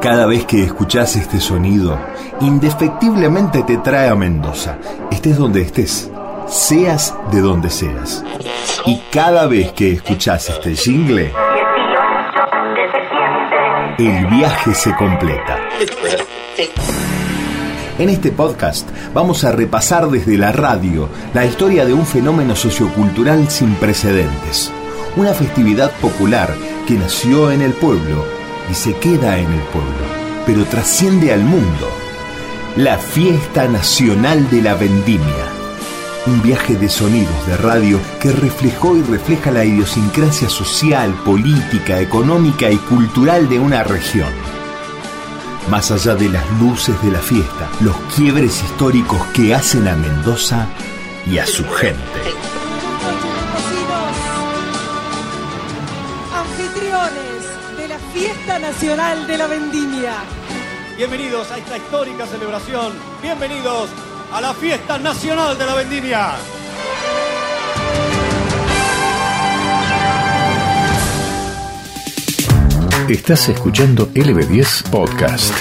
Cada vez que escuchás este sonido, indefectiblemente te trae a Mendoza, estés donde estés, seas de donde seas. Y cada vez que escuchás este jingle, el viaje se completa. En este podcast vamos a repasar desde la radio la historia de un fenómeno sociocultural sin precedentes. Una festividad popular que nació en el pueblo y se queda en el pueblo, pero trasciende al mundo. La Fiesta Nacional de la Vendimia. Un viaje de sonidos de radio que reflejó y refleja la idiosincrasia social, política, económica y cultural de una región. Más allá de las luces de la fiesta, los quiebres históricos que hacen a Mendoza y a su gente. Fiesta Nacional de la Vendimia. Bienvenidos a esta histórica celebración. Bienvenidos a la Fiesta Nacional de la Vendimia. Estás escuchando LB10 Podcast.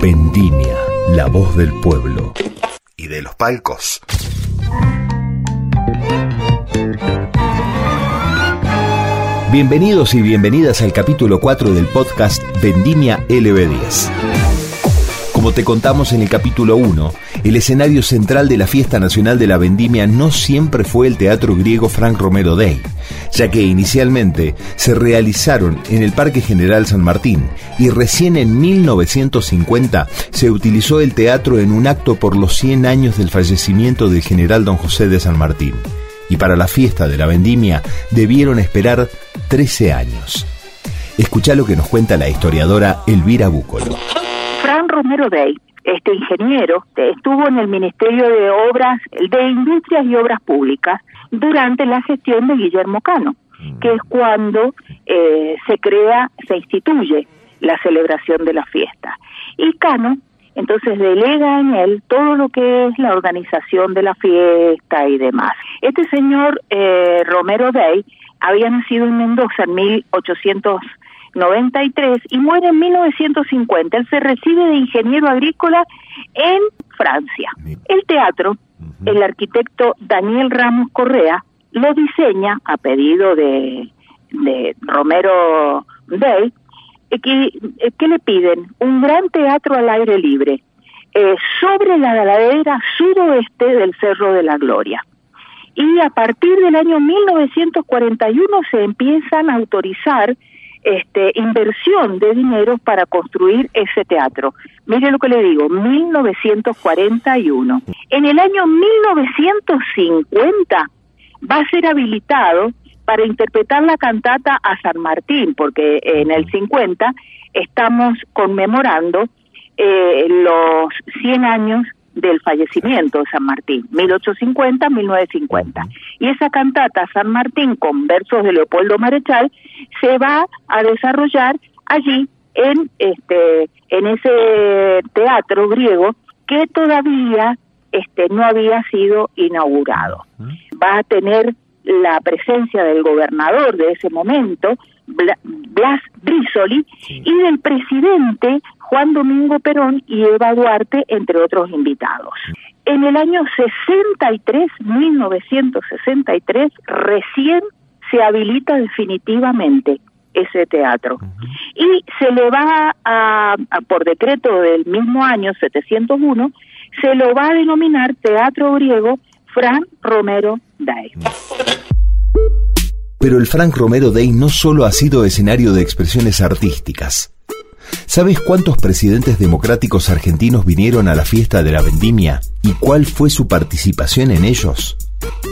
Vendimia, la voz del pueblo y de los palcos. Bienvenidos y bienvenidas al capítulo 4 del podcast Vendimia LB10. Como te contamos en el capítulo 1, el escenario central de la fiesta nacional de la vendimia no siempre fue el Teatro Griego Frank Romero Day, ya que inicialmente se realizaron en el Parque General San Martín y recién en 1950 se utilizó el teatro en un acto por los 100 años del fallecimiento del general don José de San Martín y para la fiesta de la vendimia debieron esperar 13 años. Escucha lo que nos cuenta la historiadora Elvira Búcolo. Fran Romero Day, este ingeniero, estuvo en el Ministerio de Obras, de Industrias y Obras Públicas durante la gestión de Guillermo Cano, mm. que es cuando eh, se crea, se instituye la celebración de la fiesta. Y Cano entonces delega en él todo lo que es la organización de la fiesta y demás. Este señor eh, Romero Day había nacido en Mendoza en 1893 y muere en 1950. Él se recibe de ingeniero agrícola en Francia. El teatro, el arquitecto Daniel Ramos Correa lo diseña a pedido de, de Romero Day eh, eh, ¿qué le piden? Un gran teatro al aire libre, eh, sobre la ladera suroeste del Cerro de la Gloria. Y a partir del año 1941 se empiezan a autorizar este, inversión de dinero para construir ese teatro. Mire lo que le digo, 1941. En el año 1950 va a ser habilitado para interpretar la cantata a San Martín, porque en el 50 estamos conmemorando eh, los 100 años del fallecimiento de San Martín, 1850-1950. Y esa cantata San Martín con versos de Leopoldo Marechal se va a desarrollar allí en este en ese teatro griego que todavía este no había sido inaugurado. Va a tener la presencia del gobernador de ese momento, Blas Brisoli, y del presidente Juan Domingo Perón y Eva Duarte, entre otros invitados. En el año 63, 1963, recién se habilita definitivamente ese teatro. Y se le va a, por decreto del mismo año, 701, se lo va a denominar Teatro Griego Fran Romero Day. Pero el Frank Romero Day no solo ha sido escenario de expresiones artísticas. ¿Sabes cuántos presidentes democráticos argentinos vinieron a la fiesta de la vendimia y cuál fue su participación en ellos?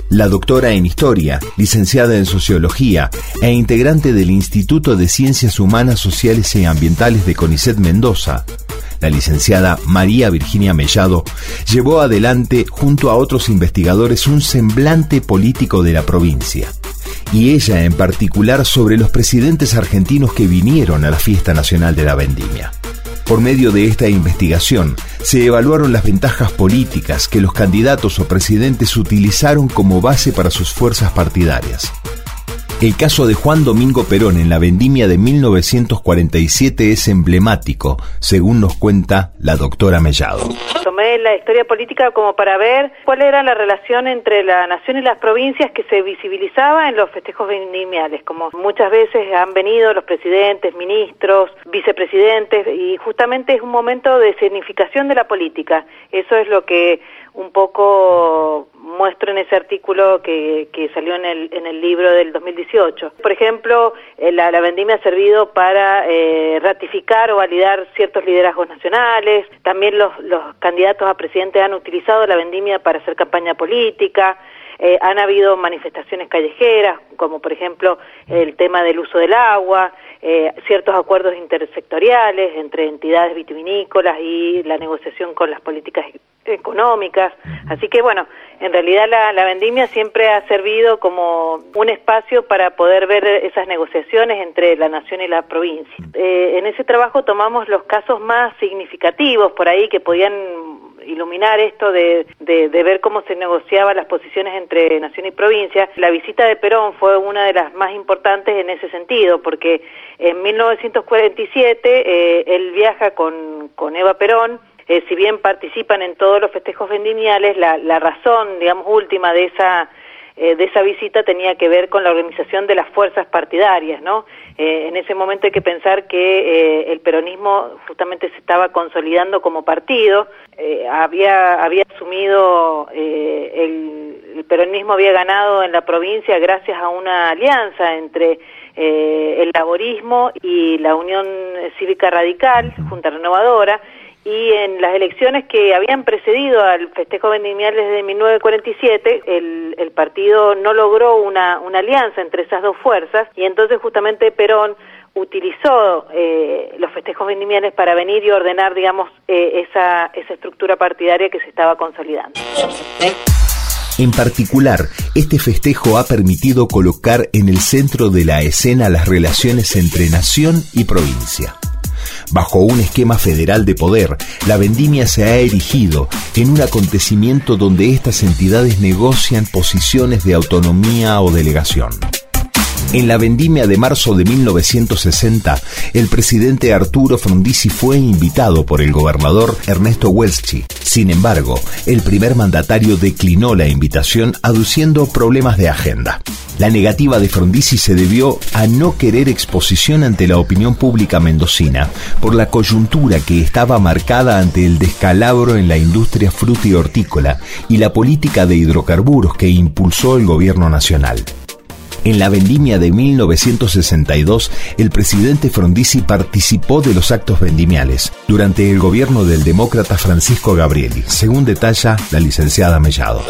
La doctora en Historia, licenciada en Sociología e integrante del Instituto de Ciencias Humanas, Sociales y Ambientales de CONICET Mendoza, la licenciada María Virginia Mellado, llevó adelante junto a otros investigadores un semblante político de la provincia y ella en particular sobre los presidentes argentinos que vinieron a la fiesta nacional de la vendimia. Por medio de esta investigación, se evaluaron las ventajas políticas que los candidatos o presidentes utilizaron como base para sus fuerzas partidarias. El caso de Juan Domingo Perón en la vendimia de 1947 es emblemático, según nos cuenta la doctora Mellado. Tomé la historia política como para ver cuál era la relación entre la nación y las provincias que se visibilizaba en los festejos vendimiales, como muchas veces han venido los presidentes, ministros, vicepresidentes, y justamente es un momento de significación de la política. Eso es lo que un poco muestro en ese artículo que, que salió en el, en el libro del 2018. Por ejemplo, eh, la, vendimia ha servido para eh, ratificar o validar ciertos liderazgos nacionales, también los, los candidatos a presidente han utilizado la vendimia para hacer campaña política, eh, han habido manifestaciones callejeras, como por ejemplo el tema del uso del agua, eh, ciertos acuerdos intersectoriales entre entidades vitivinícolas y la negociación con las políticas económicas. Así que bueno, en realidad la, vendimia siempre ha servido como un espacio para poder ver esas negociaciones entre la nación y la provincia. Eh, en ese trabajo tomamos los casos más significativos por ahí que podían iluminar esto de, de, ver cómo se negociaban las posiciones entre nación y provincia. La visita de Perón fue una de las más importantes en ese sentido, porque en 1947 eh, él viaja con, con Eva Perón, eh, si bien participan en todos los festejos vendimiales, la, la razón, digamos, última de esa eh, de esa visita tenía que ver con la organización de las fuerzas partidarias, ¿no? Eh, en ese momento hay que pensar que eh, el peronismo justamente se estaba consolidando como partido, había había asumido el, el, peronismo había ganado en la provincia gracias a una alianza entre el laborismo y la Unión Cívica Radical, Junta Renovadora, y en las elecciones que habían precedido al festejo vendimial desde 1947, el, el partido no logró una, una alianza entre esas dos fuerzas y entonces justamente Perón utilizó eh, los festejos vendimiales para venir y ordenar, digamos, eh, esa, esa estructura partidaria que se estaba consolidando. En particular, este festejo ha permitido colocar en el centro de la escena las relaciones entre nación y provincia. Bajo un esquema federal de poder, la vendimia se ha erigido en un acontecimiento donde estas entidades negocian posiciones de autonomía o delegación. En la vendimia de marzo de 1960, el presidente Arturo Frondizi fue invitado por el gobernador Ernesto Welski. Sin embargo, el primer mandatario declinó la invitación aduciendo problemas de agenda. La negativa de Frondizi se debió a no querer exposición ante la opinión pública mendocina por la coyuntura que estaba marcada ante el descalabro en la industria hortícola y la política de hidrocarburos que impulsó el gobierno nacional. En la vendimia de 1962, el presidente Frondizi participó de los actos vendimiales durante el gobierno del demócrata Francisco Gabrieli, según detalla la licenciada Mellado.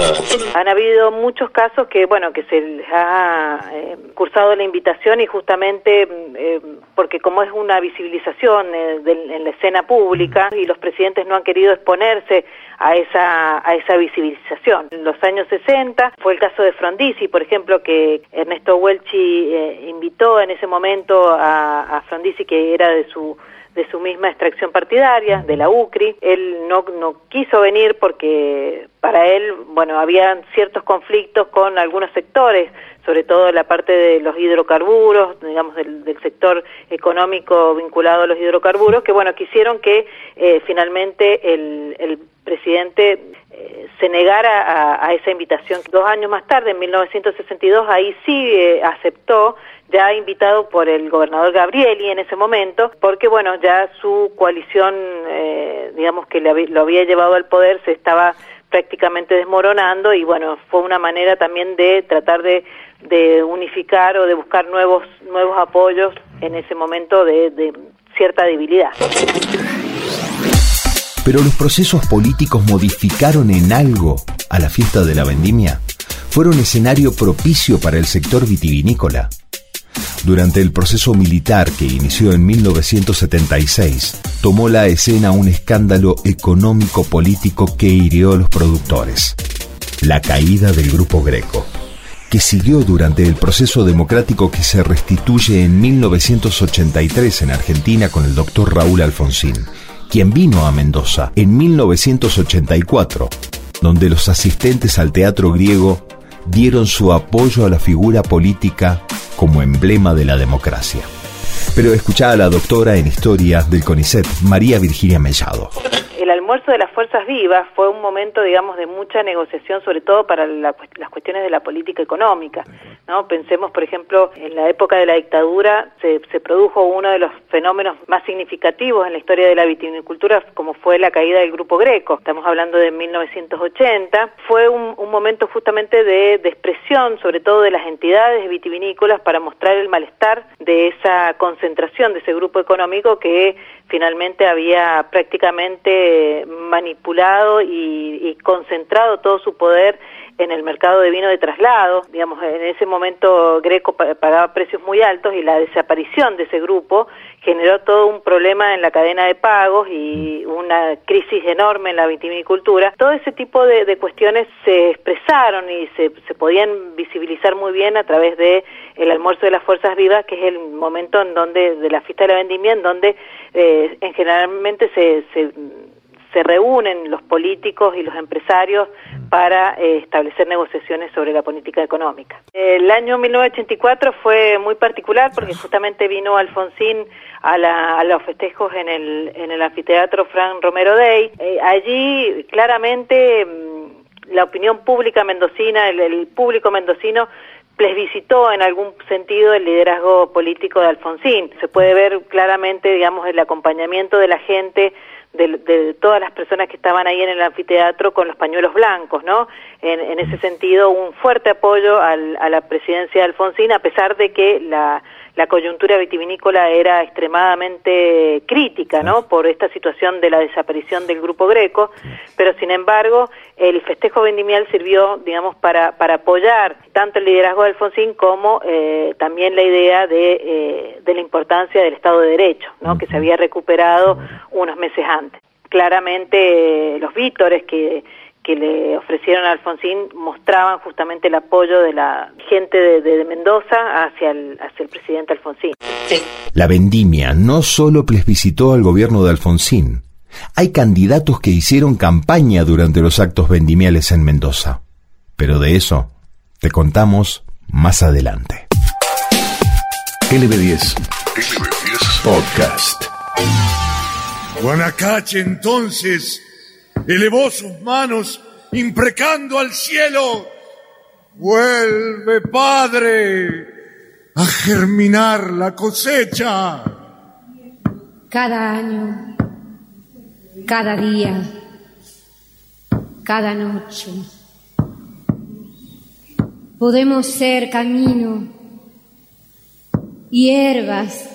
Han habido muchos casos que, bueno, que se les ha eh, cursado la invitación y justamente eh, porque como es una visibilización eh, en la escena pública y los presidentes no han querido exponerse a esa, a esa visibilización. En los años 60 fue el caso de Frondizi, por ejemplo, que Ernesto Welchi eh, invitó en ese momento a, a Frondizi, que era de su de su misma extracción partidaria, de la UCRI. Él no, no quiso venir porque para él, bueno, había ciertos conflictos con algunos sectores, sobre todo la parte de los hidrocarburos, digamos, del, del sector económico vinculado a los hidrocarburos, que, bueno, quisieron que eh, finalmente el, el presidente eh, se negara a, a, esa invitación. Dos años más tarde, en 1962, ahí sí eh, aceptó, ya invitado por el gobernador Gabrieli en ese momento, porque bueno, ya su coalición, eh, digamos que le, lo había llevado al poder, se estaba prácticamente desmoronando y bueno, fue una manera también de tratar de, de unificar o de buscar nuevos, nuevos apoyos en ese momento de, de cierta debilidad. Pero los procesos políticos modificaron en algo a la fiesta de la vendimia. Fueron escenario propicio para el sector vitivinícola. Durante el proceso militar que inició en 1976, tomó la escena un escándalo económico-político que hirió a los productores. La caída del grupo Greco que siguió durante el proceso democrático que se restituye en 1983 en Argentina con el doctor Raúl Alfonsín, quien vino a Mendoza en 1984, donde los asistentes al teatro griego dieron su apoyo a la figura política como emblema de la democracia. Pero escuchá a la doctora en historia del CONICET, María Virginia Mellado el almuerzo de las fuerzas vivas fue un momento, digamos, de mucha negociación, sobre todo para las cuestiones de la política económica. ¿no? Pensemos, por ejemplo, en la época de la dictadura se, produjo uno de los fenómenos más significativos en la historia de la vitivinicultura, como fue la caída del Grupo Greco. Estamos hablando de 1980. Fue un, momento justamente de, de expresión, sobre todo de las entidades vitivinícolas, para mostrar el malestar de esa concentración de ese grupo económico que finalmente había prácticamente manipulado y, concentrado todo su poder en el mercado de vino de traslado. Digamos, en ese momento Greco pagaba precios muy altos y la desaparición de ese grupo generó todo un problema en la cadena de pagos y una crisis enorme en la vitivinicultura. Todo ese tipo de, cuestiones se expresaron y se, se, podían visibilizar muy bien a través de el almuerzo de las fuerzas vivas, que es el momento en donde de la fiesta de la vendimia, en donde eh, en generalmente se, se se reúnen los políticos y los empresarios para eh, establecer negociaciones sobre la política económica. El año 1984 fue muy particular porque justamente vino Alfonsín a, la, a los festejos en el, en el anfiteatro Fran Romero Day. Eh, allí claramente mm, la opinión pública mendocina, el, el público mendocino plebiscitó en algún sentido el liderazgo político de Alfonsín. Se puede ver claramente, digamos, el acompañamiento de la gente de, todas las personas que estaban ahí en el anfiteatro con los pañuelos blancos, ¿no? En, ese sentido, un fuerte apoyo a la presidencia de Alfonsín, a pesar de que la, la coyuntura vitivinícola era extremadamente crítica, ¿no? Por esta situación de la desaparición del grupo Greco, pero sin embargo, el festejo vendimial sirvió, digamos, para, para apoyar tanto el liderazgo de Alfonsín como eh, también la idea de, eh, de la importancia del Estado de Derecho, ¿no? Que se había recuperado unos meses antes. Claramente, los vítores que que le ofrecieron a Alfonsín mostraban justamente el apoyo de la gente de, Mendoza hacia el, hacia el presidente Alfonsín. La vendimia no solo plebiscitó al gobierno de Alfonsín, hay candidatos que hicieron campaña durante los actos vendimiales en Mendoza. Pero de eso te contamos más adelante. LB10. LB10 Podcast. Guanacache entonces elevó sus manos imprecando al cielo, vuelve Padre a germinar la cosecha. Cada año, cada día, cada noche, podemos ser camino, hierbas,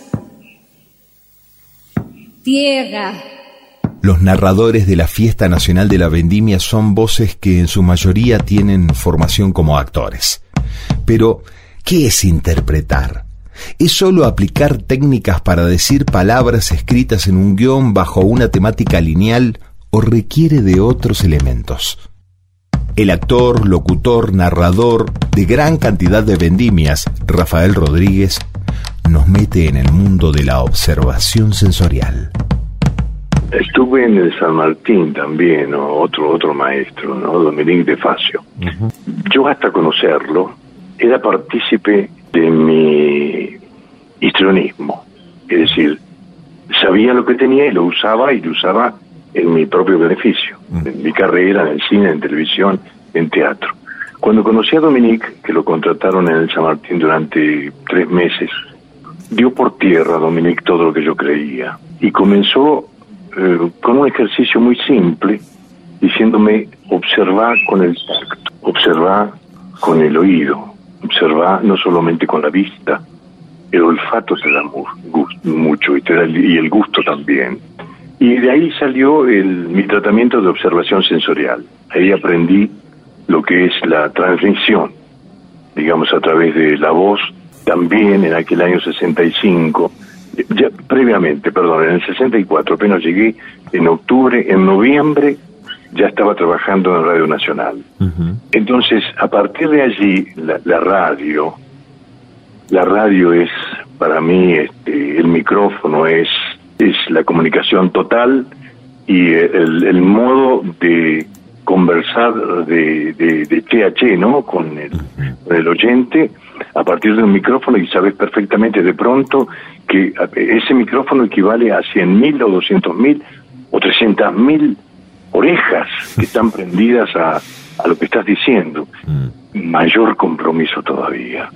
tierra, los narradores de la Fiesta Nacional de la Vendimia son voces que en su mayoría tienen formación como actores. Pero, ¿qué es interpretar? ¿Es solo aplicar técnicas para decir palabras escritas en un guion bajo una temática lineal o requiere de otros elementos? El actor, locutor, narrador de gran cantidad de vendimias, Rafael Rodríguez, nos mete en el mundo de la observación sensorial. Estuve en el San Martín también, otro otro maestro, ¿no? Dominique de Facio. Yo hasta conocerlo era partícipe de mi histrionismo, es decir, sabía lo que tenía y lo usaba y lo usaba en mi propio beneficio, en mi carrera, en el cine, en televisión, en teatro. Cuando conocí a Dominique, que lo contrataron en el San Martín durante tres meses, dio por tierra a Dominique todo lo que yo creía y comenzó eh, con un ejercicio muy simple, diciéndome observar con el tacto, observar con el oído, observar no solamente con la vista, el olfato te da mucho y, te da, y el gusto también. Y de ahí salió el, mi tratamiento de observación sensorial. Ahí aprendí lo que es la transmisión, digamos, a través de la voz, también en aquel año 65 previamente, perdón, en el 64, apenas llegué en octubre, en noviembre ya estaba trabajando en Radio Nacional. Entonces, a partir de allí, la, radio, la radio es para mí, este, el micrófono es, es la comunicación total y el, el modo de conversar de, de, ¿no? Con el, con el oyente a partir de un micrófono y sabes perfectamente de pronto que ese micrófono equivale a 100.000 o 200.000 o 300.000 orejas que están prendidas a, a lo que estás diciendo. Mm. Mayor compromiso todavía.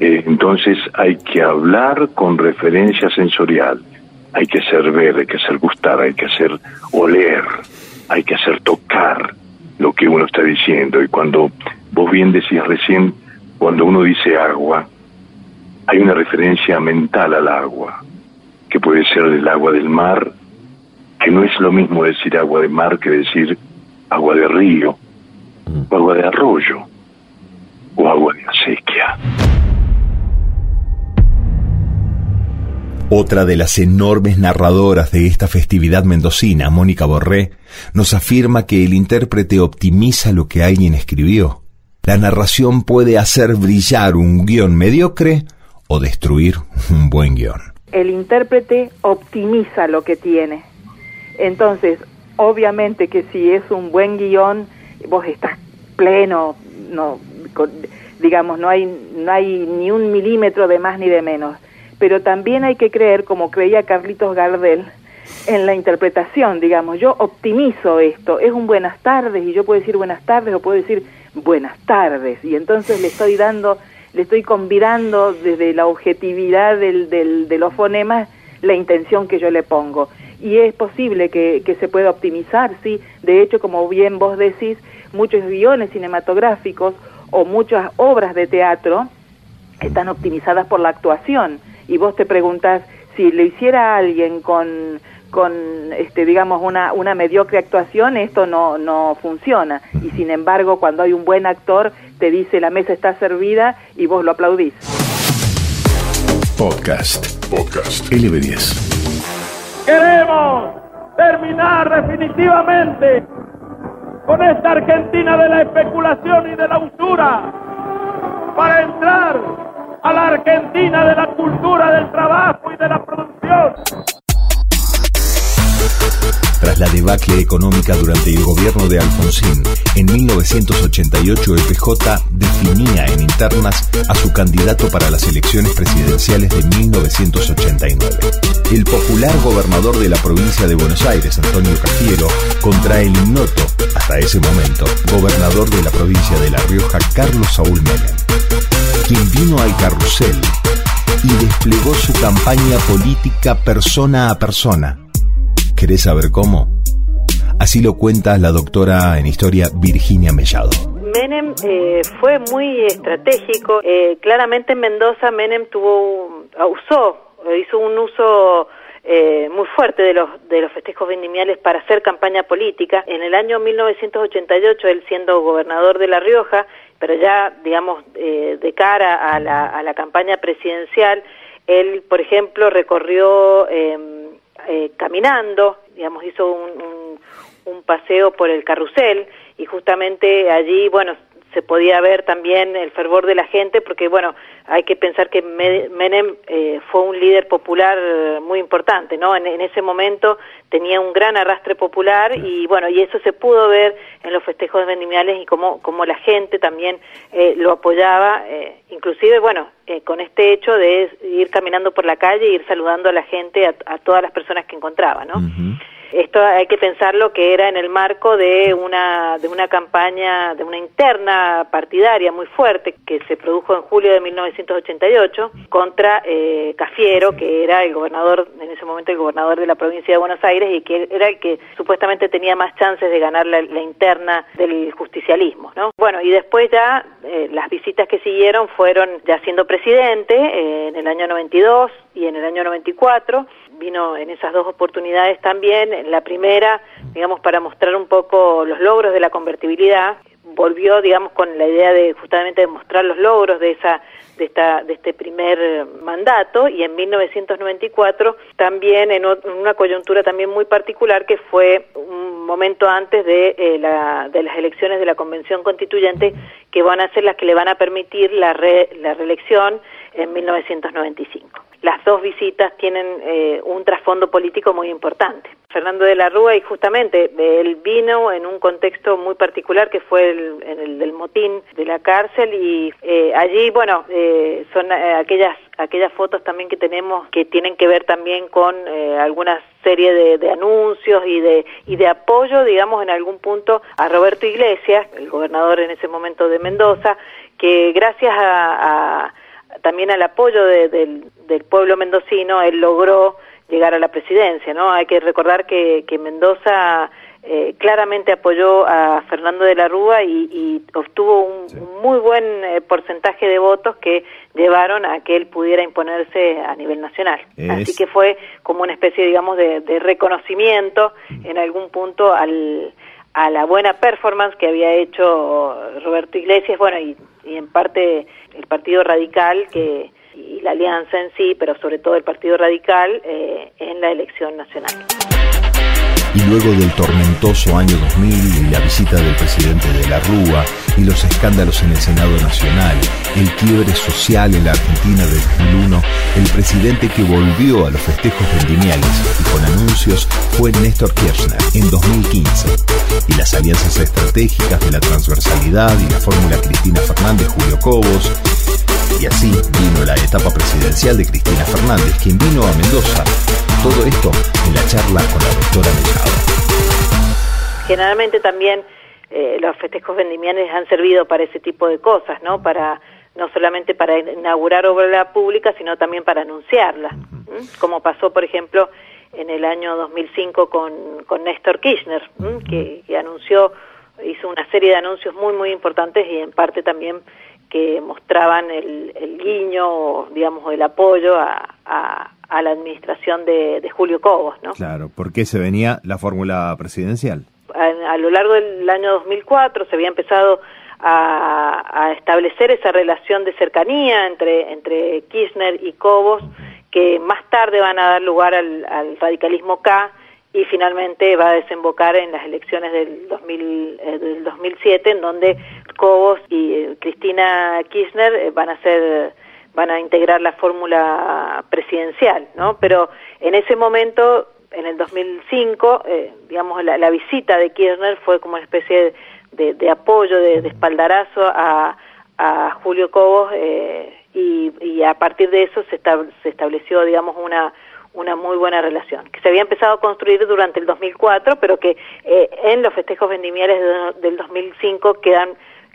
Eh, entonces hay que hablar con referencia sensorial, hay que hacer ver, hay que hacer gustar, hay que hacer oler, hay que hacer tocar lo que uno está diciendo. Y cuando vos bien decías recién, cuando uno dice agua, hay una referencia mental al agua, que puede ser el agua del mar, que no es lo mismo decir agua de mar que decir agua de río, o agua de arroyo, o agua de acequia. Otra de las enormes narradoras de esta festividad mendocina, Mónica Borré, nos afirma que el intérprete optimiza lo que alguien escribió. La narración puede hacer brillar un guion mediocre o destruir un buen guion. El intérprete optimiza lo que tiene. Entonces, obviamente que si es un buen guion, vos estás pleno, no, digamos, no hay, no hay ni un milímetro de más ni de menos pero también hay que creer, como creía Carlitos Gardel, en la interpretación, digamos, yo optimizo esto, es un buenas tardes y yo puedo decir buenas tardes o puedo decir buenas tardes. Y entonces le estoy dando, le estoy convidando desde la objetividad del, del, de los fonemas la intención que yo le pongo. Y es posible que, que se pueda optimizar, sí, de hecho, como bien vos decís, muchos guiones cinematográficos o muchas obras de teatro están optimizadas por la actuación. Y vos te preguntas si lo hiciera alguien con con este digamos una una mediocre actuación esto no no funciona. Y sin embargo cuando hay un buen actor te dice la mesa está servida y vos lo aplaudís. Podcast. Podcast. LB10 queremos terminar definitivamente con esta Argentina de la especulación y de la usura para entrar a la Argentina de la cultura del trabajo y de la producción. La debacle económica durante el gobierno de Alfonsín, en 1988 el PJ definía en internas a su candidato para las elecciones presidenciales de 1989. El popular gobernador de la provincia de Buenos Aires, Antonio Cafiero, contra el ignoto, hasta ese momento, gobernador de la provincia de La Rioja, Carlos Saúl Menem quien vino al carrusel y desplegó su campaña política persona a persona. ¿Querés saber cómo? Así lo cuenta la doctora en historia Virginia Mellado. Menem eh, fue muy estratégico. Eh, claramente en Mendoza Menem tuvo, usó, hizo un uso eh, muy fuerte de los, de los festejos vendimiales para hacer campaña política. En el año 1988, él siendo gobernador de La Rioja, pero ya, digamos, eh, de cara a la, a la campaña presidencial, él, por ejemplo, recorrió em, eh, caminando, digamos, hizo un, un, un paseo por el carrusel y justamente allí, bueno, se podía ver también el fervor de la gente, porque bueno, hay que pensar que Menem eh, fue un líder popular muy importante, ¿no? En, ese momento tenía un gran arrastre popular y bueno, y eso se pudo ver en los festejos vendimiales y cómo, cómo la gente también eh, lo apoyaba, eh, inclusive bueno, con este hecho de ir caminando por la calle e ir saludando a la gente, a, todas las personas que encontraba, ¿no? Esto hay que pensarlo que era en el marco de una, de una campaña, de una interna partidaria muy fuerte que se produjo en julio de 1988 contra eh, Cafiero, que era el gobernador, en ese momento el gobernador de la provincia de Buenos Aires y que era el que supuestamente tenía más chances de ganar la, interna del justicialismo, ¿no? Bueno, y después ya eh, las visitas que siguieron fueron ya siendo presidente eh, en el año 92 y en el año 94 vino en esas dos oportunidades también. La primera, digamos, para mostrar un poco los logros de la convertibilidad, volvió, digamos, con la idea de justamente demostrar los logros de esa de, esta, de este primer mandato y en 1994 también en, una coyuntura también muy particular que fue un momento antes de, eh, la, de las elecciones de la Convención Constituyente que van a ser las que le van a permitir la, la reelección en 1995 las dos visitas tienen eh, un trasfondo político muy importante. Fernando de la Rúa y justamente él vino en un contexto muy particular que fue el, el del motín de la cárcel y eh, allí, bueno, eh, son aquellas aquellas fotos también que tenemos que tienen que ver también con alguna serie de, anuncios y de y de apoyo, digamos, en algún punto a Roberto Iglesias, el gobernador en ese momento de Mendoza, que gracias a también al apoyo del, pueblo mendocino, él logró llegar a la presidencia, ¿no? Hay que recordar que, que Mendoza eh, claramente apoyó a Fernando de la Rúa y, obtuvo un, muy buen eh, porcentaje de votos que llevaron a que él pudiera imponerse a nivel nacional. Así que fue como una especie, digamos, de, reconocimiento en algún punto al, a la buena performance que había hecho Roberto Iglesias, bueno, y, y en parte el Partido Radical que y la alianza en sí, pero sobre todo el Partido Radical eh, en la elección nacional. Y luego del tormentoso año 2000 y la visita del presidente de la Rúa y los escándalos en el Senado Nacional, el quiebre social en la Argentina del 2001, el presidente que volvió a los festejos vendimiales y con anuncios fue Néstor Kirchner en 2015. Y las alianzas estratégicas de la transversalidad y la fórmula Cristina Fernández-Julio Cobos y así vino la etapa presidencial de Cristina Fernández, quien vino a Mendoza. Todo esto en la charla con la doctora Mechado. Generalmente también eh, los festejos vendimianes han servido para ese tipo de cosas, ¿no? Para no solamente para inaugurar obra pública, sino también para anunciarla, como pasó, por ejemplo, en el año 2005 con, con Néstor Kirchner, que, que anunció, hizo una serie de anuncios muy, muy importantes y en parte también que mostraban el, el guiño, digamos, el apoyo a, a, la administración de, de, Julio Cobos, ¿no? Claro, porque se venía la fórmula presidencial. A, lo largo del año 2004 se había empezado a, a, establecer esa relación de cercanía entre, entre Kirchner y Cobos, que más tarde van a dar lugar al, al radicalismo K, y finalmente va a desembocar en las elecciones del, 2000, eh, del 2007, en donde Cobos y eh, Cristina Kirchner eh, van a ser van a integrar la fórmula presidencial, ¿no? Pero en ese momento, en el 2005, digamos, la, visita de Kirchner fue como una especie de, apoyo, de, espaldarazo a, a Julio Cobos y, y, a partir de eso se, se estableció, digamos, una una muy buena relación, que se había empezado a construir durante el 2004, pero que eh, en los festejos vendimiales del 2005 quedan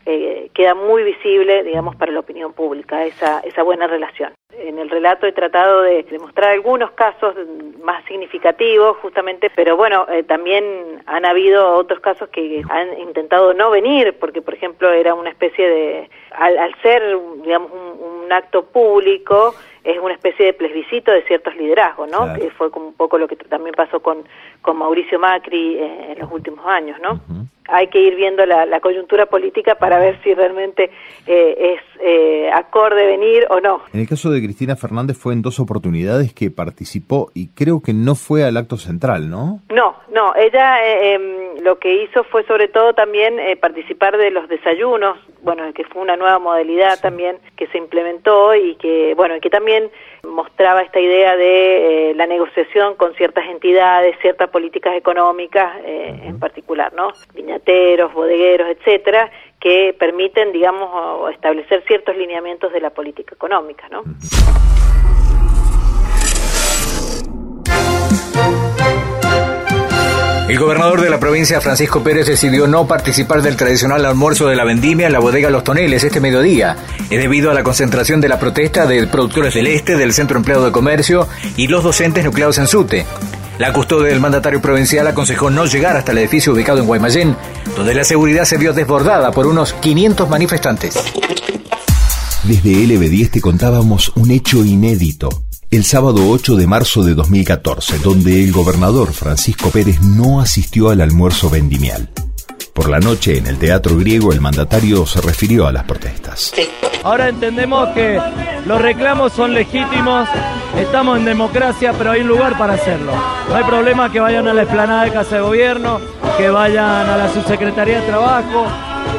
eh, queda muy visible, digamos, para la opinión pública esa, esa buena relación. En el relato he tratado de demostrar algunos casos más significativos, justamente, pero bueno, eh, también han habido otros casos que han intentado no venir, porque, por ejemplo, era una especie de, al, ser, digamos, un, un acto público, es una especie de plebiscito de ciertos liderazgos, ¿no? Que fue como un poco lo que también pasó con, con Mauricio Macri eh, en los últimos años, ¿no? Hay que ir viendo la, la, coyuntura política para ver si realmente eh, es eh, acorde venir o no. En el caso de Cristina Fernández fue en dos oportunidades que participó y creo que no fue al acto central, ¿no? No, no, ella em, lo que hizo fue sobre todo también participar de los desayunos, bueno, que fue una nueva modalidad también que se implementó y que, bueno, que también mostraba esta idea de eh, la negociación con ciertas entidades, ciertas políticas económicas eh, en particular, ¿no? Viñateros, bodegueros, etcétera, que permiten, digamos, establecer ciertos lineamientos de la política económica, ¿no? El gobernador de la provincia, Francisco Pérez, decidió no participar del tradicional almuerzo de la vendimia en la bodega Los Toneles este mediodía. Es debido a la concentración de la protesta de productores del Este, del Centro Empleado de Comercio y los docentes nucleados en SUTE. La custodia del mandatario provincial aconsejó no llegar hasta el edificio ubicado en Guaymallén, donde la seguridad se vio desbordada por unos 500 manifestantes. Desde LB10 te contábamos un hecho inédito el sábado 8 de marzo de 2014, donde el gobernador Francisco Pérez no asistió al almuerzo vendimial. Por la noche, en el Teatro Griego, el mandatario se refirió a las protestas. Ahora entendemos que los reclamos son legítimos, estamos en democracia, pero hay un lugar para hacerlo. No hay problema que vayan a la explanada de Casa de Gobierno, que vayan a la Subsecretaría de Trabajo,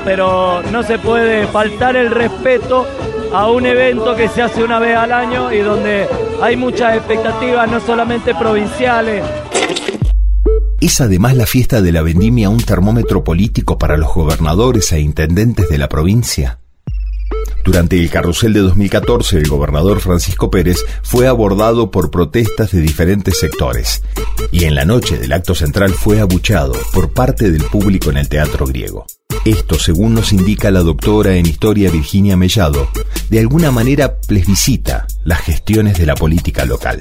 pero no se puede faltar el respeto a un evento que se hace una vez al año y donde hay muchas expectativas, no solamente provinciales, ¿Es además la fiesta de la vendimia un termómetro político para los gobernadores e intendentes de la provincia? Durante el carrusel de 2014, el gobernador Francisco Pérez fue abordado por protestas de diferentes sectores y en la noche del acto central fue abuchado por parte del público en el teatro griego. Esto, según nos indica la doctora en historia Virginia Mellado, de alguna manera plebiscita las gestiones de la política local.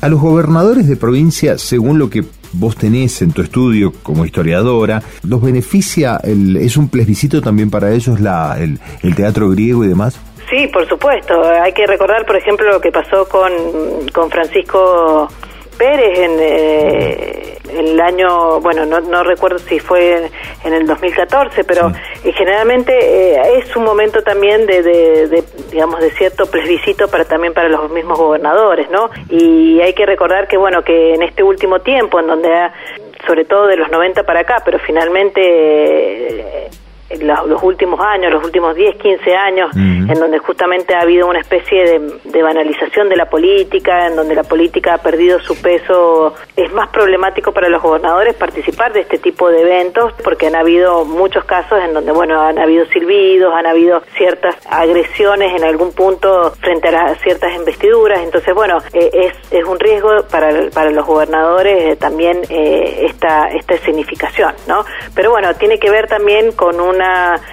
A los gobernadores de provincia, según lo que vos tenés en tu estudio como historiadora, ¿los beneficia, el, es un plebiscito también para ellos la, el, teatro griego y demás? Sí, por supuesto. Hay que recordar, por ejemplo, lo que pasó con, con Francisco Pérez en, eh, el año, bueno, no, no recuerdo si fue en el 2014, pero generalmente eh, es un momento también de, de, digamos, de cierto plebiscito para también para los mismos gobernadores, ¿no? Y hay que recordar que, bueno, que en este último tiempo, en donde ha, sobre todo de los 90 para acá, pero finalmente... Eh, los, últimos años, los últimos 10, 15 años, en donde justamente ha habido una especie de, banalización de la política, en donde la política ha perdido su peso, es más problemático para los gobernadores participar de este tipo de eventos, porque han habido muchos casos en donde, bueno, han habido silbidos, han habido ciertas agresiones en algún punto frente a ciertas investiduras, entonces, bueno, eh, es, es un riesgo para, para los gobernadores eh, también eh, esta, esta significación, ¿no? Pero bueno, tiene que ver también con un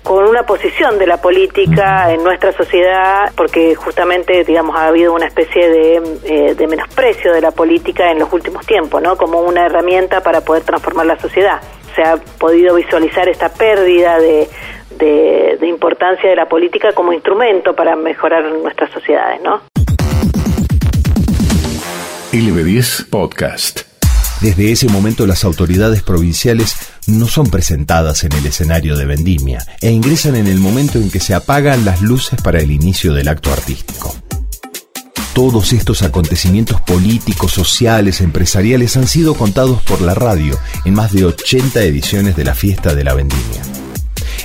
con una posición de la política en nuestra sociedad porque justamente digamos ha habido una especie de, eh, de menosprecio de la política en los últimos tiempos no como una herramienta para poder transformar la sociedad. Se ha podido visualizar esta pérdida de importancia de la política como instrumento para mejorar nuestras sociedades no LB10 Podcast desde ese momento las autoridades provinciales no son presentadas en el escenario de vendimia e ingresan en el momento en que se apagan las luces para el inicio del acto artístico. Todos estos acontecimientos políticos, sociales, empresariales han sido contados por la radio en más de 80 ediciones de la fiesta de la vendimia.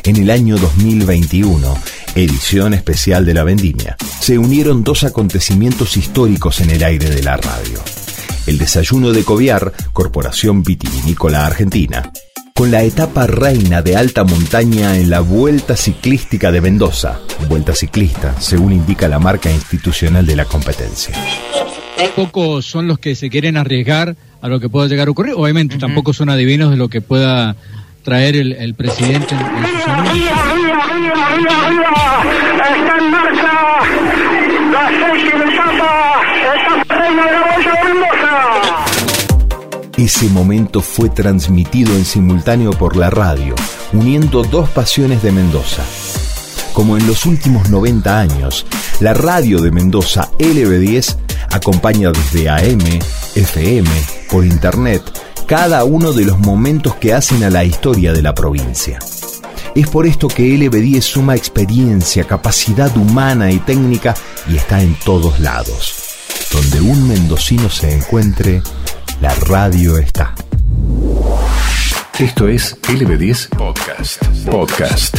En el año 2021, edición especial de la vendimia, se unieron dos acontecimientos históricos en el aire de la radio el desayuno de Coviar, Corporación Vitivinícola Argentina, con la etapa reina de alta montaña en la Vuelta Ciclística de Mendoza, Vuelta Ciclista, según indica la marca institucional de la competencia. Pocos son los que se quieren arriesgar a lo que pueda llegar a ocurrir. Obviamente tampoco son adivinos de lo que pueda traer el, presidente en, Está en marcha la séptima Ese momento fue transmitido en simultáneo por la radio, uniendo dos pasiones de Mendoza. Como en los últimos 90 años, la radio de Mendoza LB10 acompaña desde AM, FM, por Internet, cada uno de los momentos que hacen a la historia de la provincia. Es por esto que LB10 suma experiencia, capacidad humana y técnica y está en todos lados. Donde un mendocino se encuentre, la radio está. Esto es LB10 Podcast. Podcast.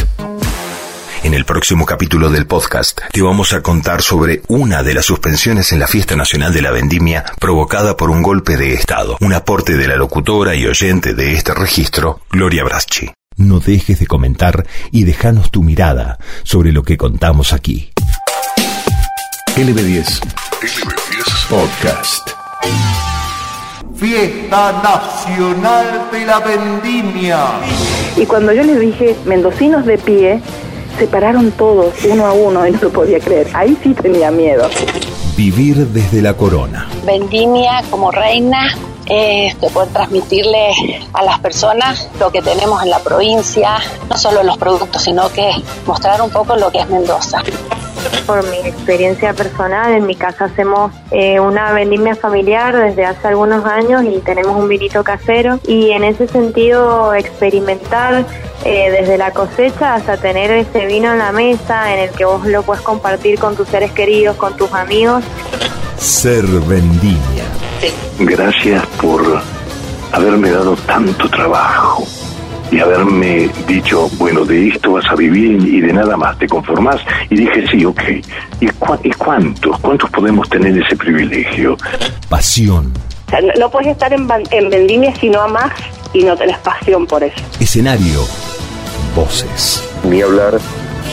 En el próximo capítulo del podcast te vamos a contar sobre una de las suspensiones en la Fiesta Nacional de la Vendimia provocada por un golpe de Estado. Un aporte de la locutora y oyente de este registro, Gloria Braschi. No dejes de comentar y déjanos tu mirada sobre lo que contamos aquí. LB10. LB10 Podcast. Fiesta Nacional de la Vendimia. Y cuando yo les dije, mendocinos de pie, se pararon todos, uno a uno, y no lo podía creer. Ahí sí tenía miedo. Vivir desde la corona. Vendimia como reina, eh, poder transmitirle a las personas lo que tenemos en la provincia, no solo los productos, sino que mostrar un poco lo que es Mendoza. Por mi experiencia personal, en mi casa hacemos eh, una vendimia familiar desde hace algunos años y tenemos un vinito casero y en ese sentido experimentar eh, desde la cosecha hasta tener ese vino en la mesa en el que vos lo puedes compartir con tus seres queridos, con tus amigos. Ser vendimia. Gracias por haberme dado tanto trabajo y haberme dicho, bueno, de esto vas a vivir y de nada más te conformás. Y dije, sí, ok. ¿Y, y cuántos? ¿Cuántos podemos tener ese privilegio? Pasión. O sea, no, no puedes estar en, en vendimia si no amás y no tenés pasión por eso. Escenario. Voces. Ni hablar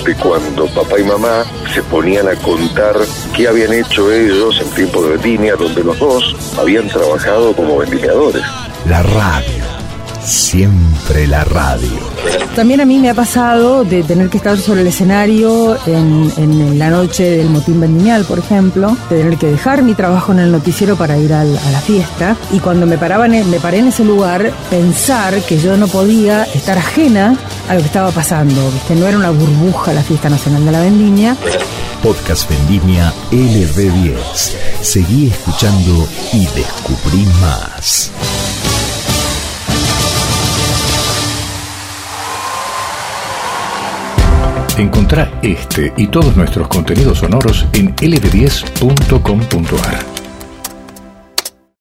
de cuando papá y mamá se ponían a contar qué habían hecho ellos en tiempo de vendimia, donde los dos habían trabajado como vendimiadores. La radio. Siempre la radio. También a mí me ha pasado de tener que estar sobre el escenario en, en la noche del motín vendimial, por ejemplo, de tener que dejar mi trabajo en el noticiero para ir al- a la fiesta. Y cuando me, paraba en- me paré en ese lugar, pensar que yo no podía estar ajena a lo que estaba pasando. Que no era una burbuja la fiesta nacional de la vendimia. Podcast Vendimia LB10. Seguí escuchando y descubrí más. Encontrá este y todos nuestros contenidos sonoros en lb10.com.ar.